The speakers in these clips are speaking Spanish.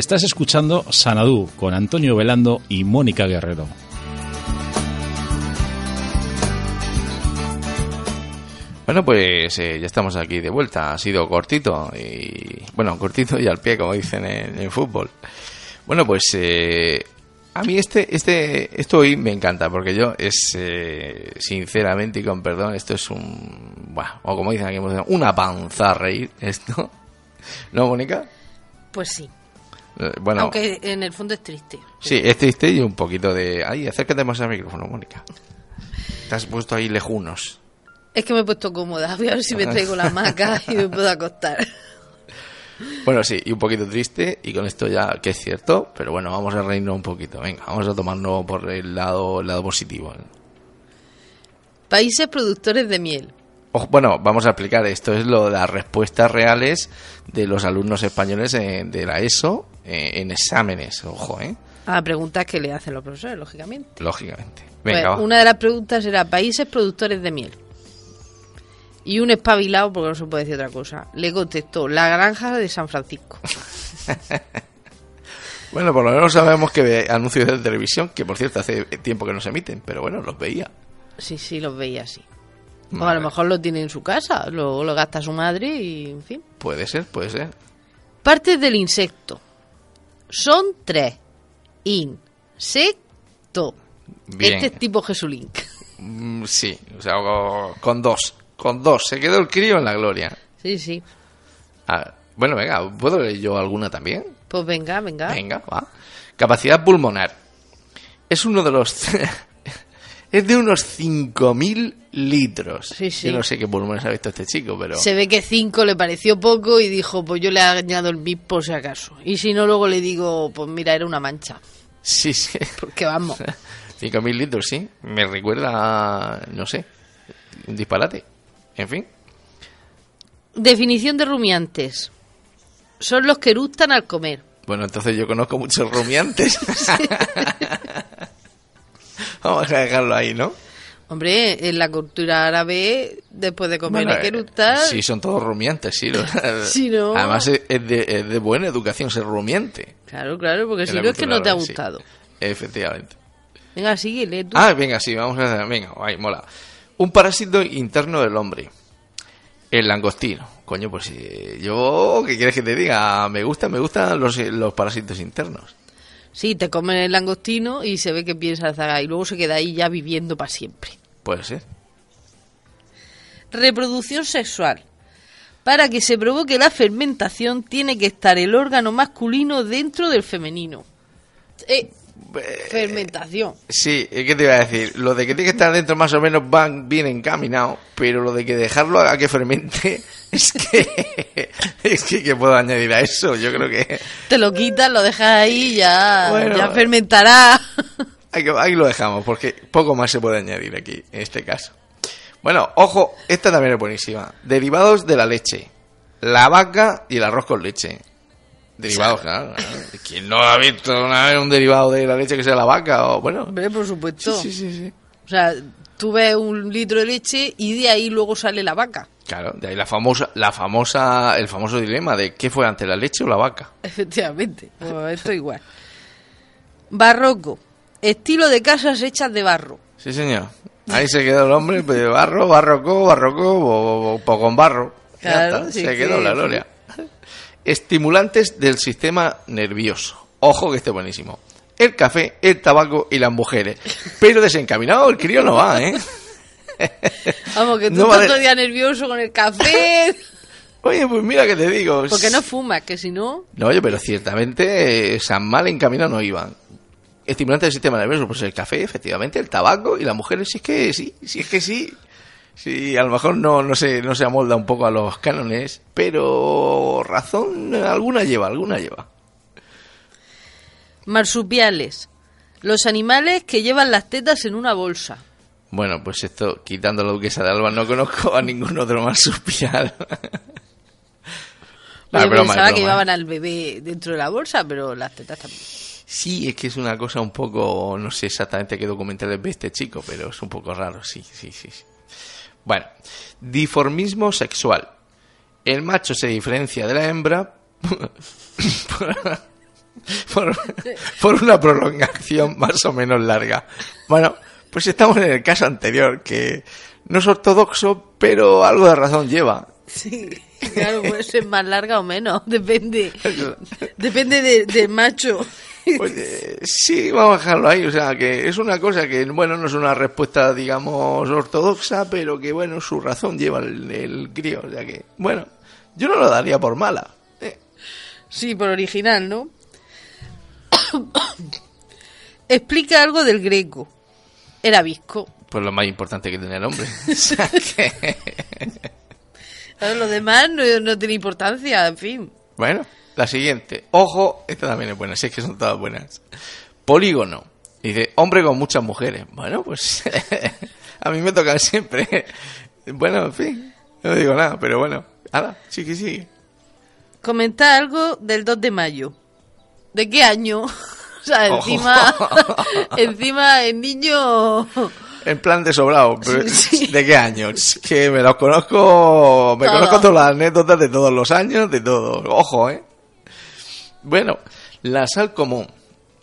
Estás escuchando Sanadú con Antonio Velando y Mónica Guerrero. Bueno, pues eh, ya estamos aquí de vuelta. Ha sido cortito y bueno, cortito y al pie, como dicen en, en fútbol. Bueno, pues eh, a mí este, este, esto hoy me encanta porque yo es eh, sinceramente y con perdón, esto es un, bueno, o como dicen aquí, una panza a reír esto, ¿no, Mónica? Pues sí. Eh, Bueno, Aunque en el fondo es triste. sí, es triste y un poquito de, ay, acércate más al micrófono, Mónica. Te has puesto ahí lejunos. Es que me he puesto cómoda. Voy a ver si me traigo la hamaca y me puedo acostar. Bueno, sí, y un poquito triste, y con esto ya, que es cierto, pero bueno, vamos a reírnos un poquito. Venga, vamos a tomarnos por el lado, el lado positivo. Países productores de miel. Bueno, vamos a explicar, esto es lo de las respuestas reales de los alumnos españoles eh, de la ESO eh, en exámenes, ojo, ¿eh? A preguntas que le hacen los profesores, lógicamente. Lógicamente. Pues, Venga, una de las preguntas era países productores de miel. Y un espabilado, porque no se puede decir otra cosa, le contestó la granja de San Francisco. Bueno, por lo menos sabemos que ve anuncios de televisión, que por cierto hace tiempo que no se emiten, pero bueno, los veía. Sí, sí, los veía así. O a lo mejor lo tiene en su casa, luego lo gasta su madre y, en fin. Puede ser, puede ser. Partes del insecto. Son tres. Insecto. Bien. Este es tipo Jesulín. Mm, sí, o sea, con dos. Con dos. Se quedó el crío en la gloria. Sí, sí. Ah, bueno, venga, ¿puedo leer yo alguna también? Pues venga, venga. Venga, va. Capacidad pulmonar. Es uno de los... es de unos 5.000 litros. Sí, sí. Yo no sé qué pulmones ha visto este chico, pero... Se ve que cinco le pareció poco y dijo, pues yo le añado el bip por si acaso. Y si no, luego le digo, pues mira, era una mancha. Sí, sí. Porque vamos. 5.000 litros, sí. Me recuerda, a, no sé, un disparate. En fin. Definición de rumiantes. Son los que eructan al comer. Bueno, entonces yo conozco muchos rumiantes. Vamos a dejarlo ahí, ¿no? Hombre, en la cultura árabe, después de comer Bueno, hay que eh, eructar. Sí, son todos rumiantes, sí. Sí, ¿no? Además es de, es de buena educación ser rumiante. Claro, claro, porque si no es que no te ha árabe, sí. gustado. Efectivamente. Venga, sigue, lee tú. Ah, venga, sí, vamos a hacer. Venga, ahí, mola. Un parásito interno del hombre. El langostino. Coño, pues eh, yo, ¿qué quieres que te diga? Me gusta, me gustan los, los parásitos internos. Sí, te comen el langostino y se ve que piensa zaga y luego se queda ahí ya viviendo para siempre. Puede ser. Reproducción sexual. Para que se provoque la fermentación tiene que estar el órgano masculino dentro del femenino. Eh, fermentación. Sí, ¿qué te iba a decir? Lo de que tiene que estar dentro más o menos van bien encaminado, pero lo de que dejarlo a que fermente, es que, es que, ¿qué puedo añadir a eso? Yo creo que Te lo quitas, lo dejas ahí, ya, Bueno. ya fermentará. ahí, ahí lo dejamos, porque poco más se puede añadir aquí, en este caso. Bueno, ojo, esta también es buenísima. Derivados de la leche, la vaca y el arroz con leche. Derivados, claro. claro. ¿Quién no ha visto una vez un derivado de la leche que sea la vaca? O, bueno, Hombre, por supuesto. sí, sí, sí. O sea, tú ves un litro de leche y de ahí luego sale la vaca. Claro, de ahí la famosa, la famosa, el famoso dilema de qué fue antes, la leche o la vaca. Efectivamente. Pues esto igual. Barroco. Estilo de casas hechas de barro. Sí, señor. Ahí se quedó el hombre, pues, barro, barroco, barroco, o, o- o con barro. Ya Claro, está, sí, se quedó la gloria. Estimulantes del sistema nervioso. Ojo que esté buenísimo. El café, el tabaco y las mujeres. Pero desencaminado el crío no va, ¿eh? Vamos, que tú No estás todo el día nervioso con el café. Oye, pues mira que te digo. Porque no fumas, que si no... No, oye, pero ciertamente eh, San mal encaminado no iban. estimulantes del sistema nervioso, pues el café, efectivamente, el tabaco y las mujeres, sí es que sí, sí es que sí. Sí, a lo mejor no, no, se, no se amolda un poco a los cánones, pero razón alguna lleva, alguna lleva. Marsupiales. Los animales que llevan las tetas en una bolsa. Bueno, pues esto, quitando la duquesa de Alba, no conozco a ningún otro marsupial. Yo pensaba que llevaban al bebé dentro de la bolsa, pero las tetas también. Sí, es que es una cosa un poco, no sé exactamente qué documental ve este chico, pero es un poco raro, sí, sí, sí. Bueno, diformismo sexual. El macho se diferencia de la hembra por, una prolongación más o menos larga. Bueno, pues estamos en el caso anterior, que no es ortodoxo, pero algo de razón lleva. Sí, claro, puede ser más larga o menos, depende. Depende del macho. Pues, eh, sí, vamos a dejarlo ahí. O sea, que es una cosa que, bueno, no es una respuesta, digamos, ortodoxa, pero que, bueno, su razón lleva el, crío. O sea que, bueno, yo no lo daría por mala. Eh. Sí, por original, ¿no? Explica algo del greco. Era visco. Pues lo más importante que tenía el hombre. lo demás no, no tiene importancia, en fin. Bueno. La siguiente. Ojo, esta también es buena, si es que son todas buenas. Polígono. Dice, hombre con muchas mujeres. Bueno, pues a mí me tocan siempre. bueno, en fin, no digo nada, pero bueno. Ahora, sí que sí. Comenta algo del 2 de mayo. ¿De qué año? o sea, encima, encima el niño... En plan de sobrado, ¿de qué años? Que me los conozco, me conozco todas las anécdotas de todos los años, de todo. Ojo, ¿eh? Bueno, la sal común,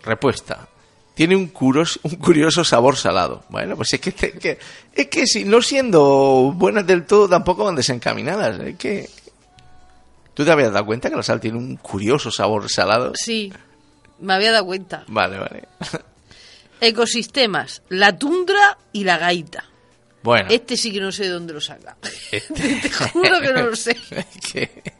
repuesta, tiene un curioso, un curioso sabor salado. Bueno, pues es que, es que si no siendo buenas del todo tampoco van desencaminadas. Es que ¿Tú te habías dado cuenta que la sal tiene un curioso sabor salado? Sí, me había dado cuenta. Vale, vale. Ecosistemas, la tundra y la gaita. Bueno. Este sí que no sé de dónde lo saca. Este. Te juro que no lo sé.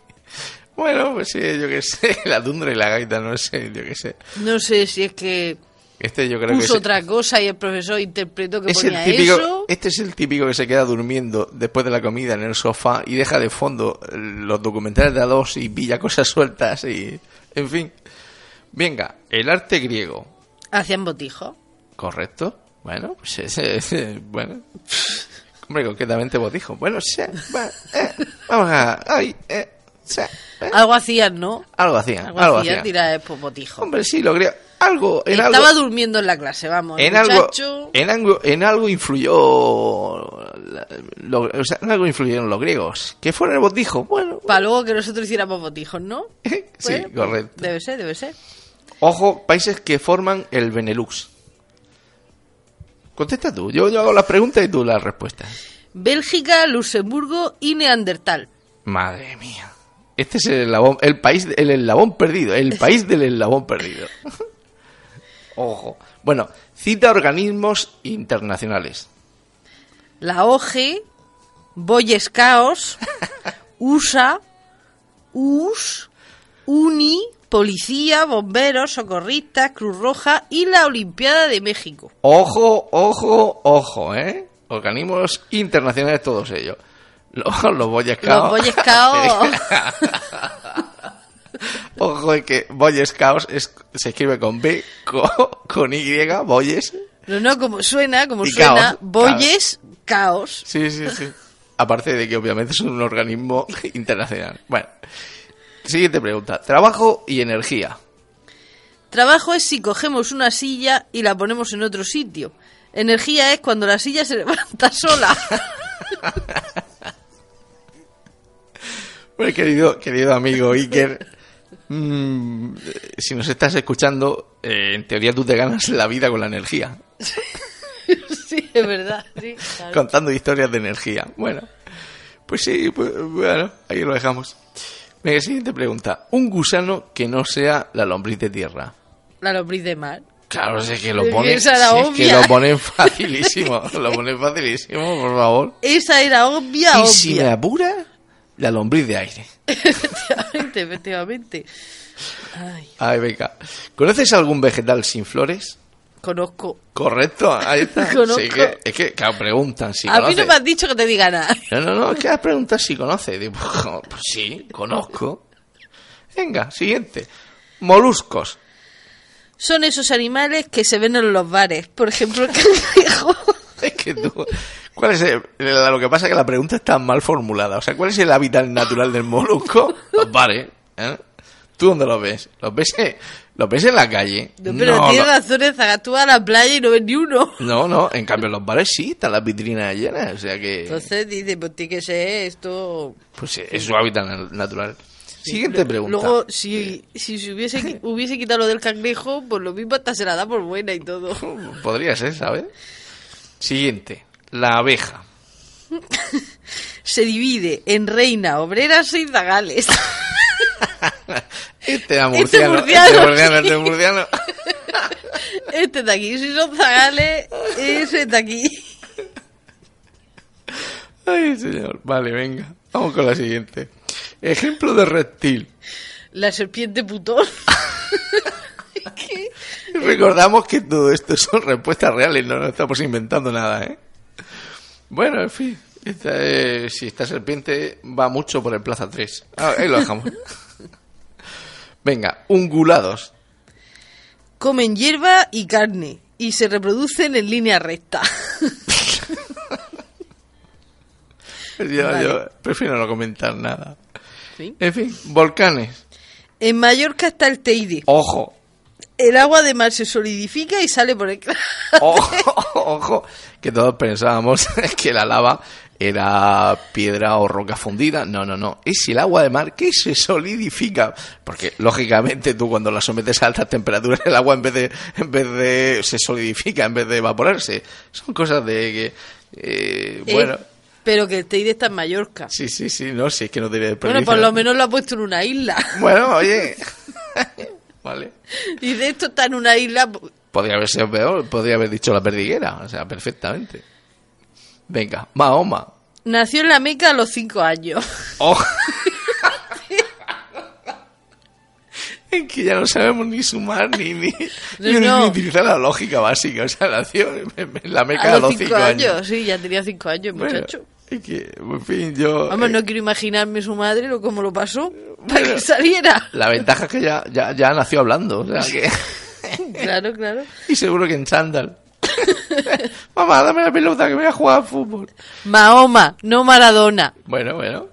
Bueno, pues sí, yo qué sé, la tundra y la gaita, no sé, yo qué sé. No sé si es que este yo creo puso que otra cosa y el profesor interpretó que ponía eso. Este es el típico que se queda durmiendo después de la comida en el sofá y deja de fondo los documentales de a dos y pilla cosas sueltas y... En fin. Venga, el arte griego. Hacían botijo. Correcto. Bueno, pues ese, bueno. Hombre, concretamente botijo. Bueno, sí, eh, vamos a... Ay, eh, algo hacían, ¿no? Algo hacían. Algo, algo hacían, tira de popotijo. Hombre, sí, lo creo. Algo, en Estaba durmiendo en la clase, vamos. En algo, en algo, en algo influyó, lo, o sea, en algo influyeron los griegos. ¿Qué fueron el botijo? Bueno. Para luego que nosotros hiciéramos botijos, ¿no? sí, correcto. Debe ser, debe ser. Ojo, países que forman el Benelux. Contesta tú. Yo, yo hago las preguntas y tú las respuestas. Bélgica, Luxemburgo y Neandertal. Madre mía. Este es el eslabón, el país, el eslabón perdido, el país del eslabón perdido. Ojo. Bueno, cita organismos internacionales. La OGE, Boy Scouts, USA, US, UNI, Policía, Bomberos, Socorristas, Cruz Roja y la Olimpiada de México. Ojo, ojo, ojo, ¿eh? Organismos internacionales todos ellos. Los, los Boy Scouts. Los Boy Scouts. Ojo, es que Boy Scouts se escribe con B, con, Y, Boyes. No, no, como suena, como suena, Boyes Caos. Sí, sí, sí. Aparte de que obviamente es un organismo internacional. Bueno, siguiente pregunta. Trabajo y energía. Trabajo es si cogemos una silla y la ponemos en otro sitio. Energía es cuando la silla se levanta sola. Bueno, querido, querido amigo Iker, mm, si nos estás escuchando, eh, en teoría tú te ganas la vida con la energía. sí, es verdad. Contando historias de energía. Bueno, pues sí, pues, bueno, ahí lo dejamos. Venga, siguiente pregunta. Un gusano que no sea la lombriz de tierra. La lombriz de mar. Claro, sé que lo ponen, es que lo ponen facilísimo, lo ponen facilísimo, por favor. Esa era obvia, ¿Y obvia. si me apura? La lombriz de aire. efectivamente, efectivamente. Ay. Ay, venga. ¿Conoces algún vegetal sin flores? Conozco. Correcto, ahí está. Conozco. Sí, que, es que, claro, preguntan si a mí no me has dicho que te diga nada. No, no, no, es que las preguntas si conoce. Digo, pues sí, conozco. Venga, siguiente. Moluscos. Son esos animales que se ven en los bares. Por ejemplo, el cangrejo. Es que tú... ¿Cuál es el- lo que pasa es que la pregunta está mal formulada. O sea, ¿cuál es el hábitat natural del molusco? Los bares. ¿eh? ¿Tú dónde los ves? ¿Los ves, ¿los ves en la calle? No, pero no, tienes no, razón, Zaga. Tú vas a la playa y no ves ni uno. no, no, en cambio en los bares sí, están las vitrinas llenas. O sea que... Entonces dice, pues tiene que ser esto. Pues es su hábitat na- natural. Siguiente pregunta. Luego, si, si se hubiese, hubiese quitado lo del cangrejo, pues lo mismo hasta se la da por buena y todo. Podría ser, ¿sabes? Siguiente. La abeja. Se divide en reina, obreras y zagales. Este era Este murciano. murciano, Este murciano, sí. este murciano. Este de aquí, si son zagales, ese de aquí. Ay, señor. Vale, venga. Vamos con la siguiente. Ejemplo de reptil. La serpiente putón. ¿Qué? Recordamos que todo esto son respuestas reales, no nos estamos inventando nada, ¿eh? Bueno, en fin. Esta, eh, si esta serpiente va mucho por el Plaza 3. Ah, ahí lo dejamos. Venga, ungulados. Comen hierba y carne y se reproducen en línea recta. Yo, Vale. yo prefiero no comentar nada. ¿Sí? En fin, volcanes. En Mallorca está el Teide. Ojo, El agua de mar se solidifica y sale por el cráter. ojo, ojo, que todos pensábamos que la lava era piedra o roca fundida. No, no, no. Es el agua de mar que se solidifica. Porque, lógicamente, tú cuando la sometes a altas temperaturas, el agua en vez de, en vez de, se solidifica, en vez de evaporarse. Son cosas de que, eh, bueno, Eh, pero que el Teide está en Mallorca. sí, sí, sí, no, si es que no tiene Bueno, por lo menos lo ha puesto en una isla. Bueno, oye, vale. Y de esto está en una isla. Podría haber sido peor, podría haber dicho la perdiguera, o sea, perfectamente. Venga, Mahoma. Nació en la Meca a los cinco años. Oh. es que ya no sabemos ni sumar ni, ni, No, ni- no. ni utilizar la lógica básica. O sea, nació en la meca a los cinco, años. Sí, ya tenía cinco años, Bueno, muchacho. es que, en fin, yo. Vamos, eh, no quiero imaginarme su madre lo cómo lo pasó para que saliera. La ventaja es que ya, ya, ya nació hablando. O sea, que. Claro, claro. y seguro que en chándal. Mamá, dame la pelota que voy a jugar al fútbol. Mahoma, no Maradona. Bueno, bueno.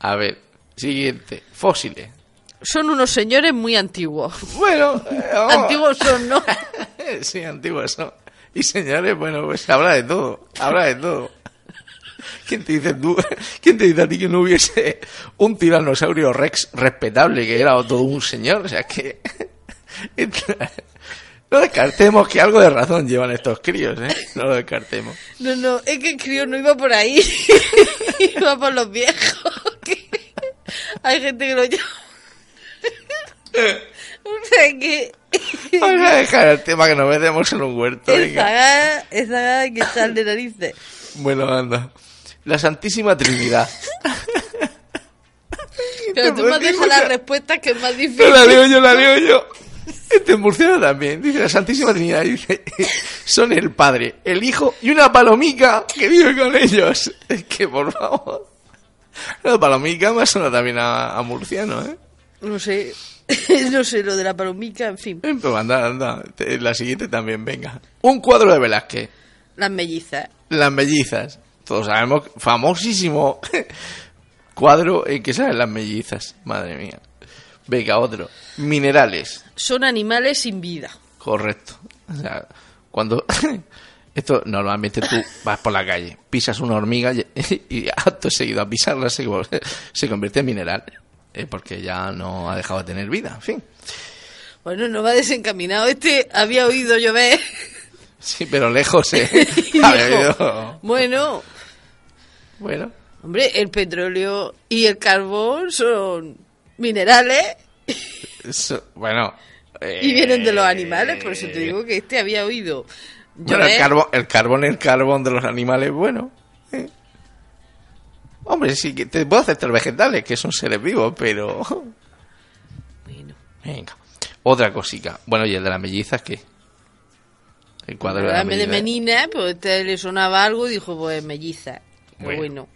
A ver, siguiente. Fósiles. Son unos señores muy antiguos. Bueno, eh, vamos. Antiguos son, ¿no? sí, antiguos son. Y señores, bueno, pues habrá de todo. Habrá de todo. ¿Quién te dice tú? ¿Quién te dice a ti que no hubiese un tiranosaurio rex respetable que era todo un señor? O sea que. No descartemos que algo de razón llevan estos críos, ¿eh? No lo descartemos. No, no, es que el crío no iba por ahí. iba por los viejos. Hay gente que lo llama. o sea que. Vamos a dejar el tema que nos metemos en un huerto. Esa esa que echar de narices. Bueno, anda. La Santísima Trinidad. Pero tú me has dejado las respuestas que es más No difícil. la leo yo, la leo yo. Este murciano también. Dice la Santísima Trinidad. Dice, son el Padre, el Hijo y una palomica que vive con ellos. Es que, por favor. La palomica me suena también a, a murciano, ¿eh? No sé. No sé, lo de la palomica, en fin. Eh, Pues anda, anda. La siguiente también, venga. Un cuadro de Velázquez. Las mellizas. Las mellizas. Todos sabemos, famosísimo cuadro en que salen las mellizas. Madre mía. Venga, otro. Minerales. Son animales sin vida. Correcto. O sea, cuando... Esto normalmente tú vas por la calle, pisas una hormiga y, y acto seguido a pisarla se, se convierte en mineral. eh, porque ya no ha dejado de tener vida, en fin. Bueno, no va desencaminado. Este había oído llover. Sí, pero lejos, eh. Dijo, bueno, Bueno, hombre, el petróleo y el carbón son minerales eso- bueno. y vienen de los eh, animales. Por eso te digo que este había oído Bueno, el carbón, el carbón, el carbón de los animales, bueno. eh. Hombre, sí que te puedo aceptar vegetales, que son seres vivos, pero. Bueno, Venga. Otra cosica. Bueno, y el de las mellizas, ¿qué? El cuadro de la de menina, pues este le sonaba algo y dijo, pues melliza. Bueno. bueno.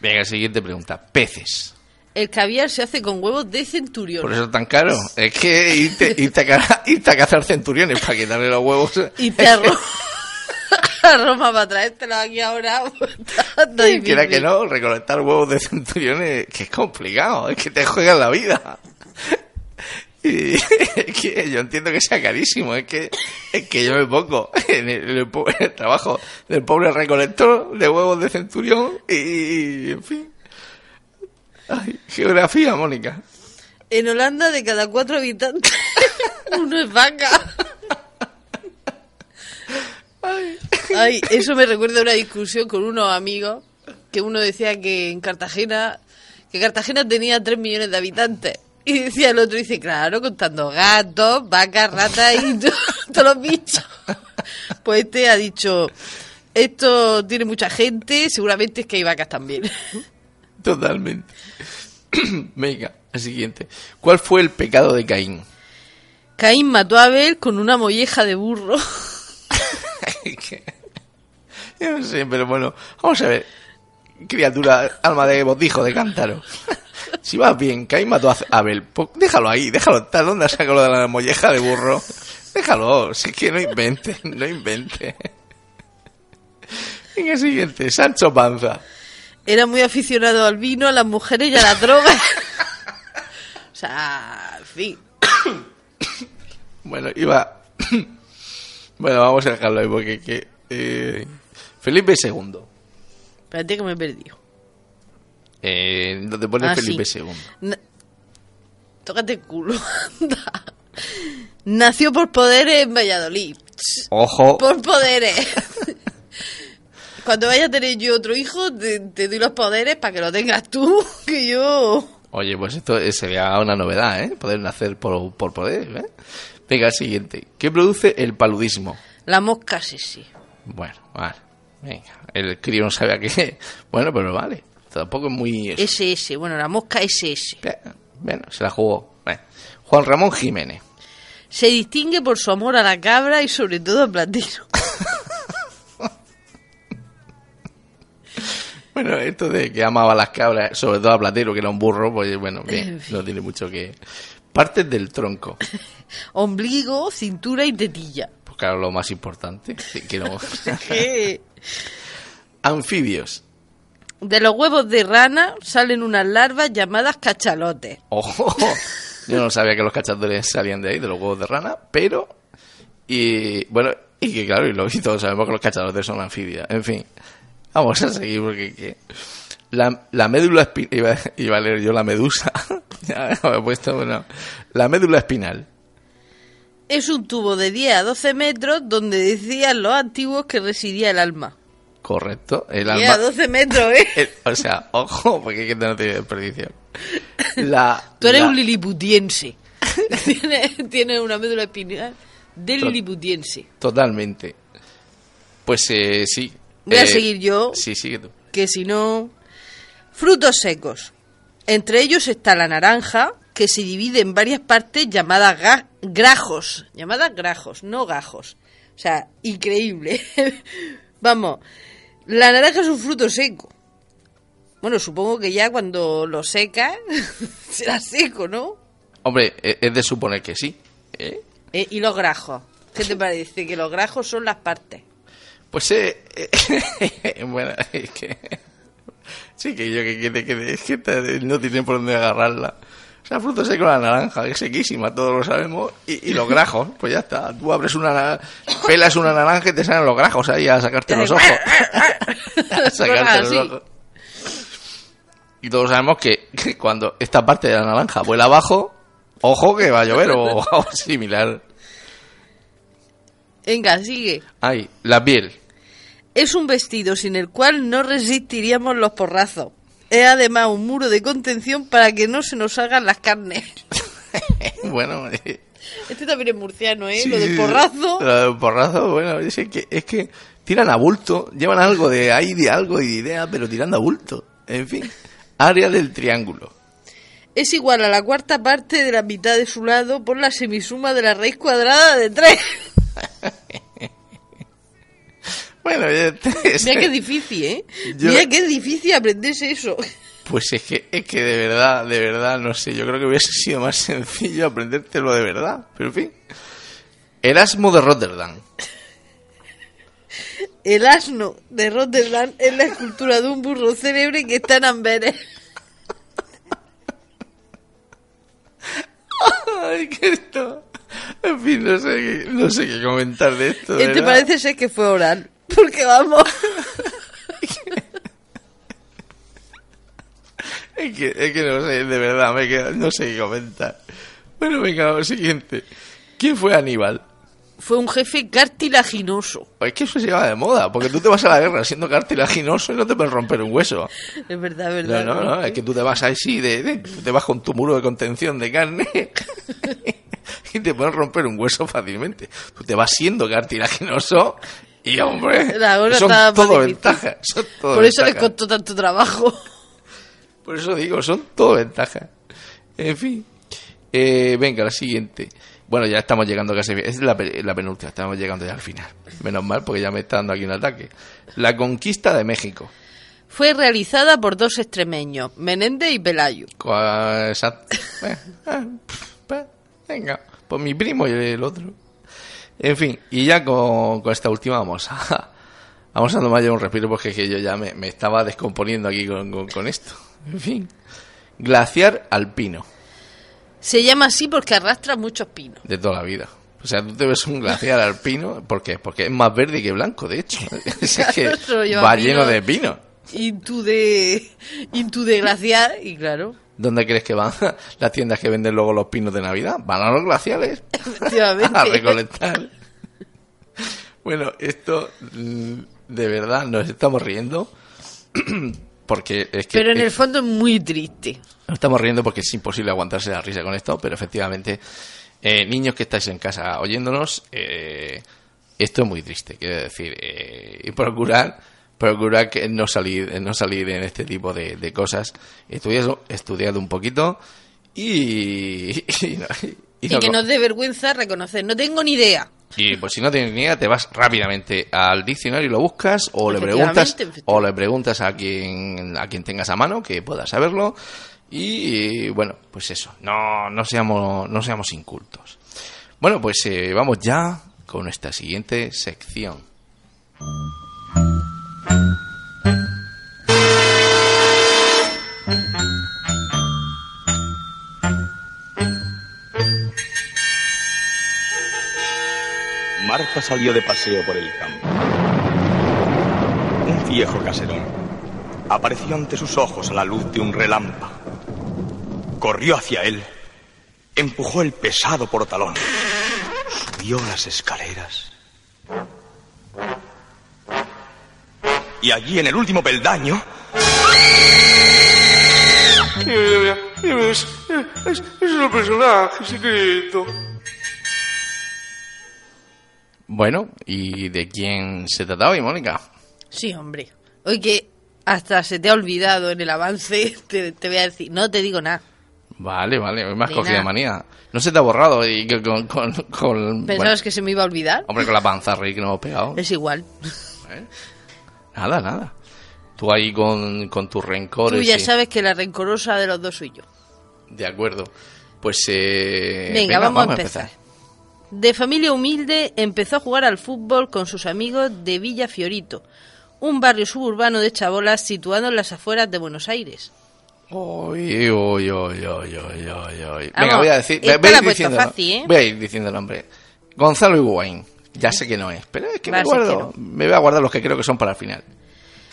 Venga, siguiente pregunta. Peces. El caviar se hace con huevos de centurión. Por eso es tan caro. Es que irte, irte, a, ca- irte a cazar centuriones para quitarle los huevos. Y te a Ro- a Roma para traértelo aquí ahora. Y quiera que no, recolectar huevos de centuriones, que es complicado, es que te juegan la vida. Y es que yo entiendo que sea carísimo, es que, es que yo me pongo en el, en el po- en el trabajo del pobre recolector de huevos de centurión y, en fin. Ay, geografía, Mónica. En Holanda, de cada cuatro habitantes, uno es vaca. Ay, eso me recuerda a una discusión con unos amigos que uno decía que en Cartagena, que Cartagena tenía tres millones de habitantes. Y decía el otro, dice, claro, contando gatos, vacas, ratas y to- todos los bichos. Pues este ha dicho, esto tiene mucha gente, seguramente es que hay vacas también. Totalmente. Venga, el siguiente. ¿Cuál fue el pecado de Caín? Caín mató a Abel con una molleja de burro. Yo no sé, pero bueno, vamos a ver. Criatura, alma de botijo, de cántaro. Si vas bien, Caín mató a Abel, pues déjalo ahí, déjalo estar. ¿Dónde saca lo de la molleja de burro? Déjalo, si es que no invente, no invente. Venga, siguiente, Sancho Panza. Era muy aficionado al vino, a las mujeres y a las drogas. o sea, en fin. Bueno, iba... bueno, vamos a dejarlo ahí porque... Que, eh, Felipe II. Espérate que me he perdido. Eh, donde pone Ah, Felipe sí. II. Na- Tócate el culo. anda. Nació por poderes en Valladolid. Ojo. Por poderes. Cuando vaya a tener yo otro hijo, te, te doy los poderes para que lo tengas tú, que yo... Oye, pues esto eh, sería una novedad, ¿eh? Poder nacer por, por poder, ¿eh? Venga, siguiente. ¿Qué produce el paludismo? La mosca sí, sí. Bueno, vale. Venga, el crío no sabe a qué. Bueno, pero vale. Tampoco es muy... SS, bueno, la mosca SS. Bueno, se la jugó. Bueno. Juan Ramón Jiménez. Se distingue por su amor a la cabra y sobre todo a Platino. Bueno, esto de que amaba las cabras, sobre todo a Platero, que era un burro, pues bueno, bien, no tiene mucho que... Partes del tronco. Ombligo, cintura y tetilla. Pues claro, lo más importante. que-. Anfibios. De los huevos de rana salen unas larvas llamadas cachalotes. Ojo, yo no sabía que los cachadores salían de ahí, de los huevos de rana, pero. Y bueno, y que claro, y, lo, y todos sabemos que los cachadores son anfibios. En fin, vamos a seguir porque. que- la, la médula espinal. Iba, iba a leer yo la medusa. ya me he puesto, bueno. La médula espinal. Es un tubo de 10 a 12 metros donde decían los antiguos que residía el alma. Correcto. El 10 a alma. 12 metros, ¿eh? el- o sea, ojo, porque hay que no tiene desperdicio. La, Tú eres la- un liliputiense. tienes, tienes una médula espinal de To- liliputiense. Totalmente. Pues eh, sí. Voy a Eh, seguir yo, Sí, sigue tú. que si no... Frutos secos. Entre ellos está la naranja, que se divide en varias partes llamadas ga- grajos. Llamadas grajos, no gajos. O sea, increíble. Vamos, la naranja es un fruto seco. Bueno, supongo que ya cuando lo seca será seco, ¿no? Hombre, e- es de suponer que sí. ¿eh? Eh, ¿Y los grajos? ¿Qué te parece? Que los grajos son las partes. Pues eh, eh, bueno, es que sí que yo que quiere que es que no tiene por dónde agarrarla. O sea, fruto seco la naranja, que es sequísima, todos lo sabemos. Y, y los grajos, pues ya está. Tú abres una na- pelas una naranja y te salen los grajos ahí a sacarte los ojos. a sacarte los así. ojos. Y todos sabemos que, que cuando esta parte de la naranja vuela abajo, ojo que va a llover o algo similar. Venga, sigue. Ay, la piel. Es un vestido sin el cual no resistiríamos los porrazos. Es además un muro de contención para que no se nos salgan las carnes. bueno, eh, Este también es murciano, ¿eh? Sí, Lo del porrazo. Lo del porrazo, bueno, es que, es que tiran a bulto, llevan algo de ahí, de algo y de idea, pero tirando a bulto. En fin, área del triángulo. Es igual a la cuarta parte de la mitad de su lado por la semisuma de la raíz cuadrada de 3. aprenderte ese- Mira qué difícil, ¿eh? Yo- Mira qué difícil aprenderse eso. Pues es que, es que de verdad, de verdad, no sé, yo creo que hubiese sido más sencillo aprendértelo de verdad. Pero en fin. Erasmo de Rotterdam. El asno de Rotterdam es la escultura de un burro célebre que está en Amberes. Ay, que esto. En fin, no sé, no sé qué comentar de esto. de Este parece ser que fue oral. Porque vamos. Es que, es que no sé, de verdad, me queda, no sé qué comentar. Bueno, venga, lo siguiente. ¿Quién fue Aníbal? Fue un jefe cartilaginoso. Es que eso se lleva de moda, porque tú te vas a la guerra siendo cartilaginoso y no te puedes romper un hueso. Es verdad, es No, verdad. no, no, es que tú te vas así, de, de- te vas con tu muro de contención de carne y te puedes romper un hueso fácilmente. Tú te vas siendo cartilaginoso y, hombre, son todo ventajas. Por eso les ventajas. costó tanto trabajo. Por eso digo, son todo ventajas. En fin. Eh, venga, la siguiente. Bueno, ya estamos llegando casi. Es la, la penúltima, estamos llegando ya al final. Menos mal, porque ya me está dando aquí un ataque. La conquista de México. Fue realizada por dos extremeños, Menéndez y Pelayo. Exacto. Eh, eh, pues, venga, pues mi primo y el otro. En fin, y ya con, con esta última vamos a, vamos a tomar ya un respiro porque es que yo ya me, me estaba descomponiendo aquí con, con- con esto. En fin, glaciar alpino Se llama así porque arrastra muchos pinos. de toda la vida. O sea, tú te ves un glaciar alpino, ¿por qué? Porque es más verde que blanco, de hecho. Es que va lleno de pino. Into de, into de glaciar y claro, ¿Dónde crees que van las tiendas que venden luego los pinos de Navidad? Van a los glaciares. efectivamente. a recolectar. Bueno, esto mm, de verdad nos estamos riendo porque es que Pero en el fondo es muy triste. nos estamos riendo porque es imposible aguantarse la risa con esto, pero efectivamente eh, niños que estáis en casa oyéndonos, eh, esto es muy triste, quiero decir, eh, y procurar procurar que no salir no salir en este tipo de, de cosas, estudiad estudiad un poquito y y, no- y Y no que nos dé vergüenza reconocer, no tengo ni idea. y pues si no tienes ni idea, te vas rápidamente al diccionario y lo buscas, o le preguntas, o le preguntas a quien, a quien tengas a mano, que pueda saberlo. Y bueno, pues eso, no, no seamos, no seamos incultos. Bueno, pues eh, vamos ya con nuestra siguiente sección. Marta salió de paseo por el campo. Un viejo caserón apareció ante sus ojos a la luz de un relámpago. Corrió hacia él, empujó el pesado portalón, subió las escaleras. Y allí en el último peldaño Es, es, el personaje secreto. Bueno, ¿y de quién se trataba hoy, Mónica? Sí, hombre. Oye, que hasta se te ha olvidado en el avance, te, te voy a decir, no te digo nada. Vale, vale, hoy me has cogido manía. No se te ha borrado y que con, con, con- ¿Pensabas bueno, que se me iba a olvidar? hombre, con la panza rey que nos hemos pegado. Es igual. Nada, nada. Tú ahí con, con tus rencores. Tú ya y- sabes que la rencorosa de los dos soy yo. De acuerdo. Pues eh, Venga, vamos, a empezar. De familia humilde, empezó a jugar al fútbol con sus amigos de Villa Fiorito, un barrio suburbano de chabolas situado en las afueras de Buenos Aires. Uy, uy, uy, uy, uy, uy, uy. Venga, Vamos, voy a decir. diciendo, fácil, ¿eh? voy a ir diciendo el nombre. Gonzalo Higuaín. Ya sé que no es, pero es que me guardo. que Me voy a guardar los que creo que son para el final.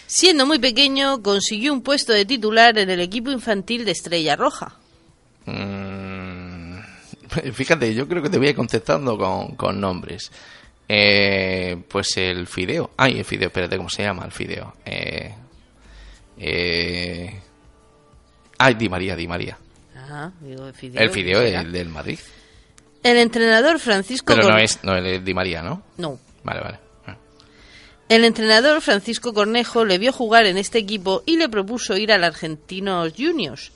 Siendo muy pequeño, consiguió un puesto de titular en el equipo infantil de Estrella Roja. Mm, fíjate, yo creo que te voy a ir contestando con, con nombres. Eh, pues el fideo. Ay, el fideo, espérate, ¿cómo se llama el fideo? Eh, eh, ay, Di María, Di María. Ah, digo, el fideo. El fideo ¿será? el del Madrid. El entrenador Francisco Pero no Corne- es, no es Di María, ¿no? No. Vale, vale. Ah. El entrenador Francisco Cornejo le vio jugar en este equipo y le propuso ir al Argentinos Juniors.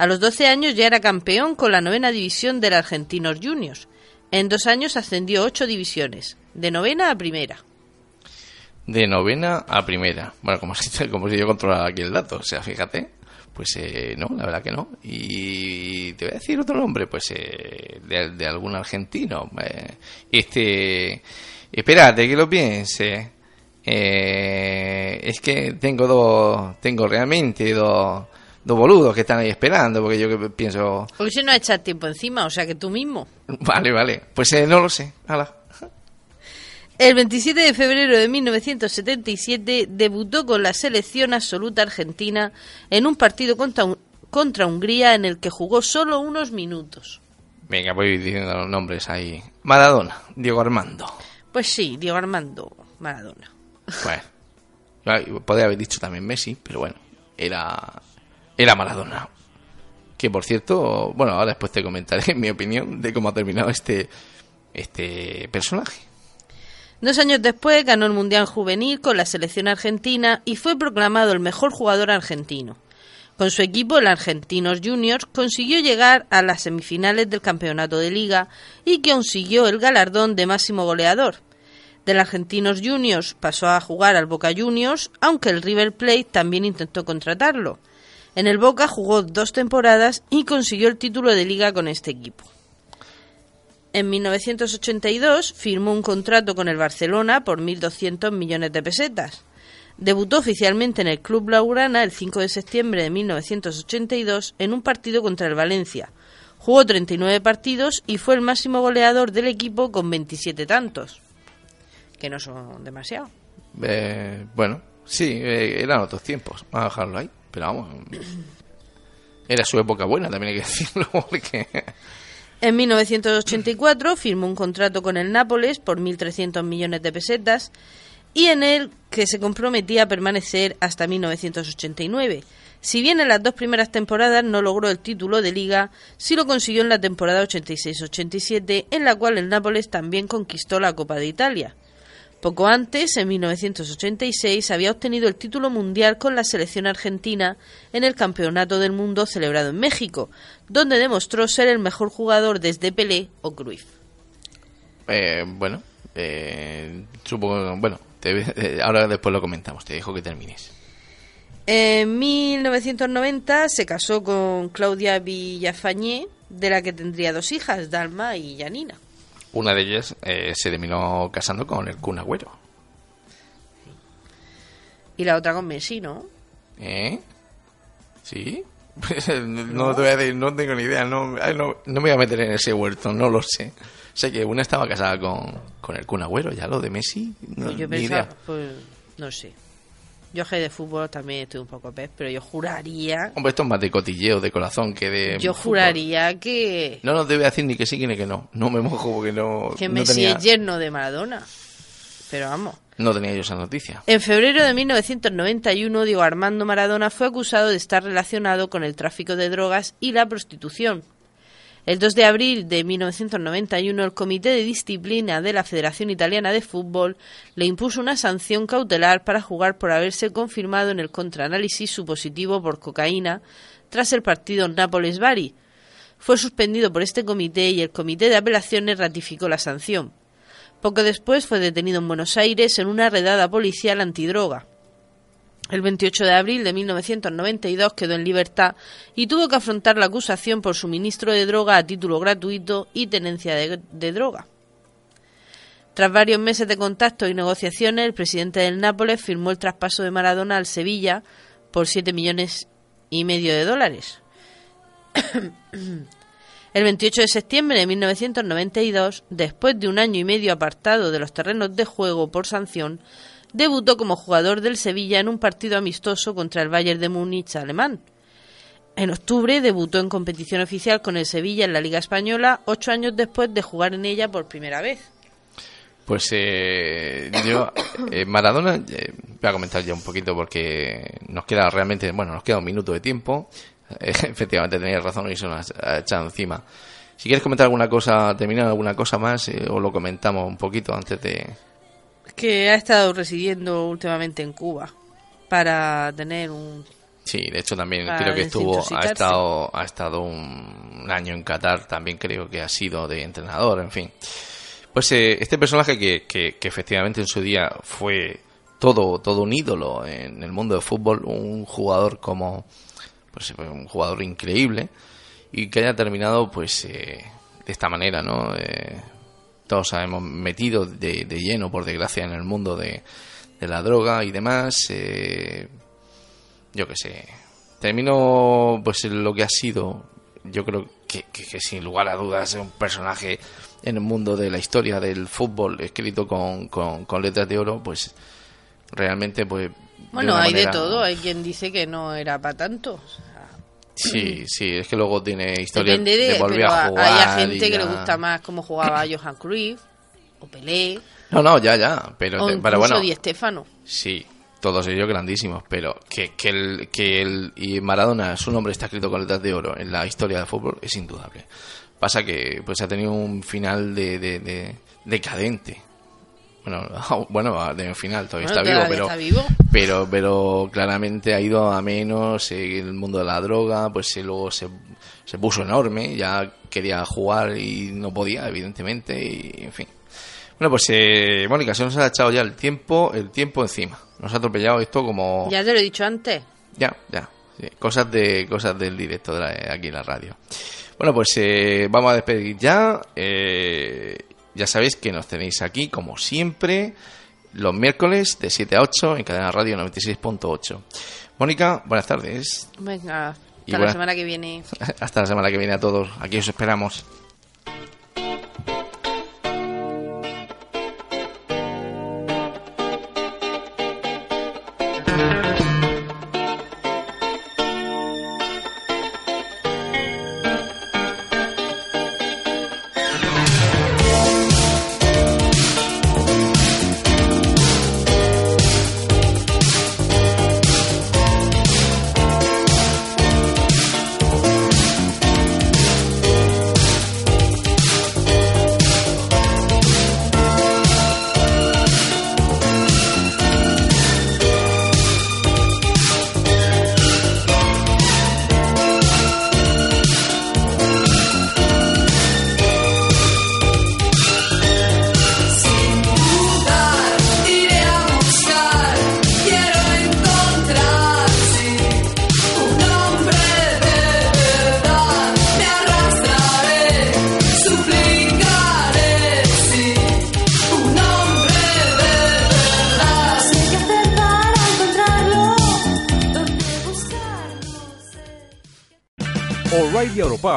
A los 12 años ya era campeón con la novena división del Argentinos Juniors. En dos años ascendió ocho divisiones, de novena a primera. de novena a primera. Bueno, como si, como si yo controlara aquí el dato, o sea, fíjate. Pues eh, no, la verdad que no. Y te voy a decir otro nombre, pues eh, de, algún argentino. Eh, este, espérate que lo piense. Eh, es que tengo dos, tengo realmente dos, dos boludos que están ahí esperando, porque yo pienso, Porque si no echar tiempo encima, o sea que tú mismo. vale, vale, pues eh, no lo sé, hala. El 27 de febrero de 1977 debutó con la selección absoluta argentina en un partido contra, contra Hungría en el que jugó solo unos minutos. Venga, voy diciendo los nombres ahí. Maradona, Diego Armando. Pues sí, Diego Armando Maradona. Bueno, podría haber dicho también Messi, pero bueno, era, era Maradona. Que por cierto, bueno, ahora después te comentaré mi opinión de cómo ha terminado este, este personaje. Dos años después ganó el Mundial Juvenil con la selección argentina y fue proclamado el mejor jugador argentino. Con su equipo, el Argentinos Juniors, consiguió llegar a las semifinales del campeonato de liga y consiguió el galardón de máximo goleador. Del Argentinos Juniors pasó a jugar al Boca Juniors, aunque el River Plate también intentó contratarlo. En el Boca jugó dos temporadas y consiguió el título de liga con este equipo. En 1982 firmó un contrato con el Barcelona por 1.200 millones de pesetas. Debutó oficialmente en el Club Laurana el 5 de septiembre de 1982 en un partido contra el Valencia. Jugó 39 partidos y fue el máximo goleador del equipo con 27 tantos, que no son demasiado. Eh, bueno, sí, eh, eran otros tiempos. Vamos a dejarlo ahí. Pero vamos. Era su época buena, también hay que decirlo, porque. En 1984 firmó un contrato con el Nápoles por 1.300 millones de pesetas y en el que se comprometía a permanecer hasta 1989. Si bien en las dos primeras temporadas no logró el título de liga, sí lo consiguió en la temporada 86-87, en la cual el Nápoles también conquistó la Copa de Italia. Poco antes, en 1986, había obtenido el título mundial con la selección argentina en el Campeonato del Mundo celebrado en México, donde demostró ser el mejor jugador desde Pelé o Cruyff. Eh, bueno, eh, supongo. Bueno, te- eh, ahora después lo comentamos. Te dejo que termines. En 1990 se casó con Claudia Villafañé, de la que tendría dos hijas, Dalma y Janina. Una de ellas eh, se terminó casando con el Kun Agüero. Y la otra con Messi, ¿no? ¿Eh? ¿Sí? no, te voy a decir, no tengo ni idea. No, no, no me voy a meter en ese huerto, no lo sé. Sé que una estaba casada con, con el Kun Agüero, ya lo de Messi, no, Pues yo ni pensaba, idea. pues no sé. Yo que de fútbol también estoy un poco pez, pero yo juraría, Hombre, esto es más de cotilleo, de corazón, que de. yo fútbol. juraría que, No, no te voy a decir ni que sí ni que no. No me mojo porque no, que no, Messi tenía, es yerno de Maradona. Pero vamos. no tenía yo esa noticia. En febrero de 1991, Diego Armando Maradona fue acusado de estar relacionado con el tráfico de drogas y la prostitución. El 2 de abril de 1991, el Comité de Disciplina de la Federación Italiana de Fútbol le impuso una sanción cautelar para jugar por haberse confirmado en el contraanálisis su positivo por cocaína tras el partido Nápoles-Bari. Fue suspendido por este comité y el Comité de Apelaciones ratificó la sanción. Poco después fue detenido en Buenos Aires en una redada policial antidroga. El 28 de abril de 1992 quedó en libertad y tuvo que afrontar la acusación por suministro de droga a título gratuito y tenencia de, droga. Tras varios meses de contactos y negociaciones, el presidente del Nápoles firmó el traspaso de Maradona al Sevilla por 7 millones y medio de dólares. El 28 de septiembre de 1992, después de un año y medio apartado de los terrenos de juego por sanción, debutó como jugador del Sevilla en un partido amistoso contra el Bayern de Múnich alemán. En octubre debutó en competición oficial con el Sevilla en la Liga Española, ocho años después de jugar en ella por primera vez. Pues eh, yo, eh, Maradona, eh, voy a comentar ya un poquito porque nos queda realmente, bueno, nos queda un minuto de tiempo. Efectivamente, tenías razón y se nos ha echado encima. Si quieres comentar alguna cosa, terminar alguna cosa más, eh, o lo comentamos un poquito antes de. Que ha estado residiendo últimamente en Cuba para tener un Sí, de hecho también creo que estuvo, ha estado, ha estado un, un año en Qatar, también creo que ha sido de entrenador, en fin. Pues eh, este personaje que, que, que efectivamente en su día fue todo, todo un ídolo en el mundo del fútbol, un jugador como, pues un jugador increíble y que haya terminado pues eh, de esta manera, ¿no? Eh, todos sabemos metido de, de, lleno, por desgracia, en el mundo de, de la droga y demás. Eh, yo qué sé. Termino pues lo que ha sido, yo creo que, que, sin lugar a dudas es un personaje en el mundo de la historia del fútbol escrito con, con, letras de oro, pues realmente pues... Bueno, hay de todo, hay quien dice que no era para tanto. Sí, sí, es que luego tiene historia de, volver a jugar. Hay gente que le gusta más cómo jugaba Johan Cruyff o Pelé. No, no, ya, ya. Pero, o pero bueno. Di Stefano. Sí, todos ellos grandísimos. Pero que, que, el, que el. Y Maradona, su nombre está escrito con letras de oro en la historia del fútbol, es indudable. Pasa que pues ha tenido un final de, de, decadente. Bueno, bueno, de final todavía, está, vivo, pero, está vivo, pero pero claramente ha ido a menos el mundo de la droga, pues luego se, se puso enorme, ya quería jugar y no podía, evidentemente, y en fin. Bueno, pues eh, Mónica, se nos ha echado ya el tiempo, el tiempo encima. Nos ha atropellado esto como... Ya te lo he dicho antes. Ya, ya. Cosas de cosas del directo de aquí en la radio. Bueno, pues eh, vamos a despedir ya. Eh, ya sabéis que nos tenéis aquí, como siempre, los miércoles de 7 a 8 en Cadena Radio 96.8. Mónica, buenas tardes. Venga, hasta la semana que viene. hasta la semana que viene a todos. Aquí os esperamos.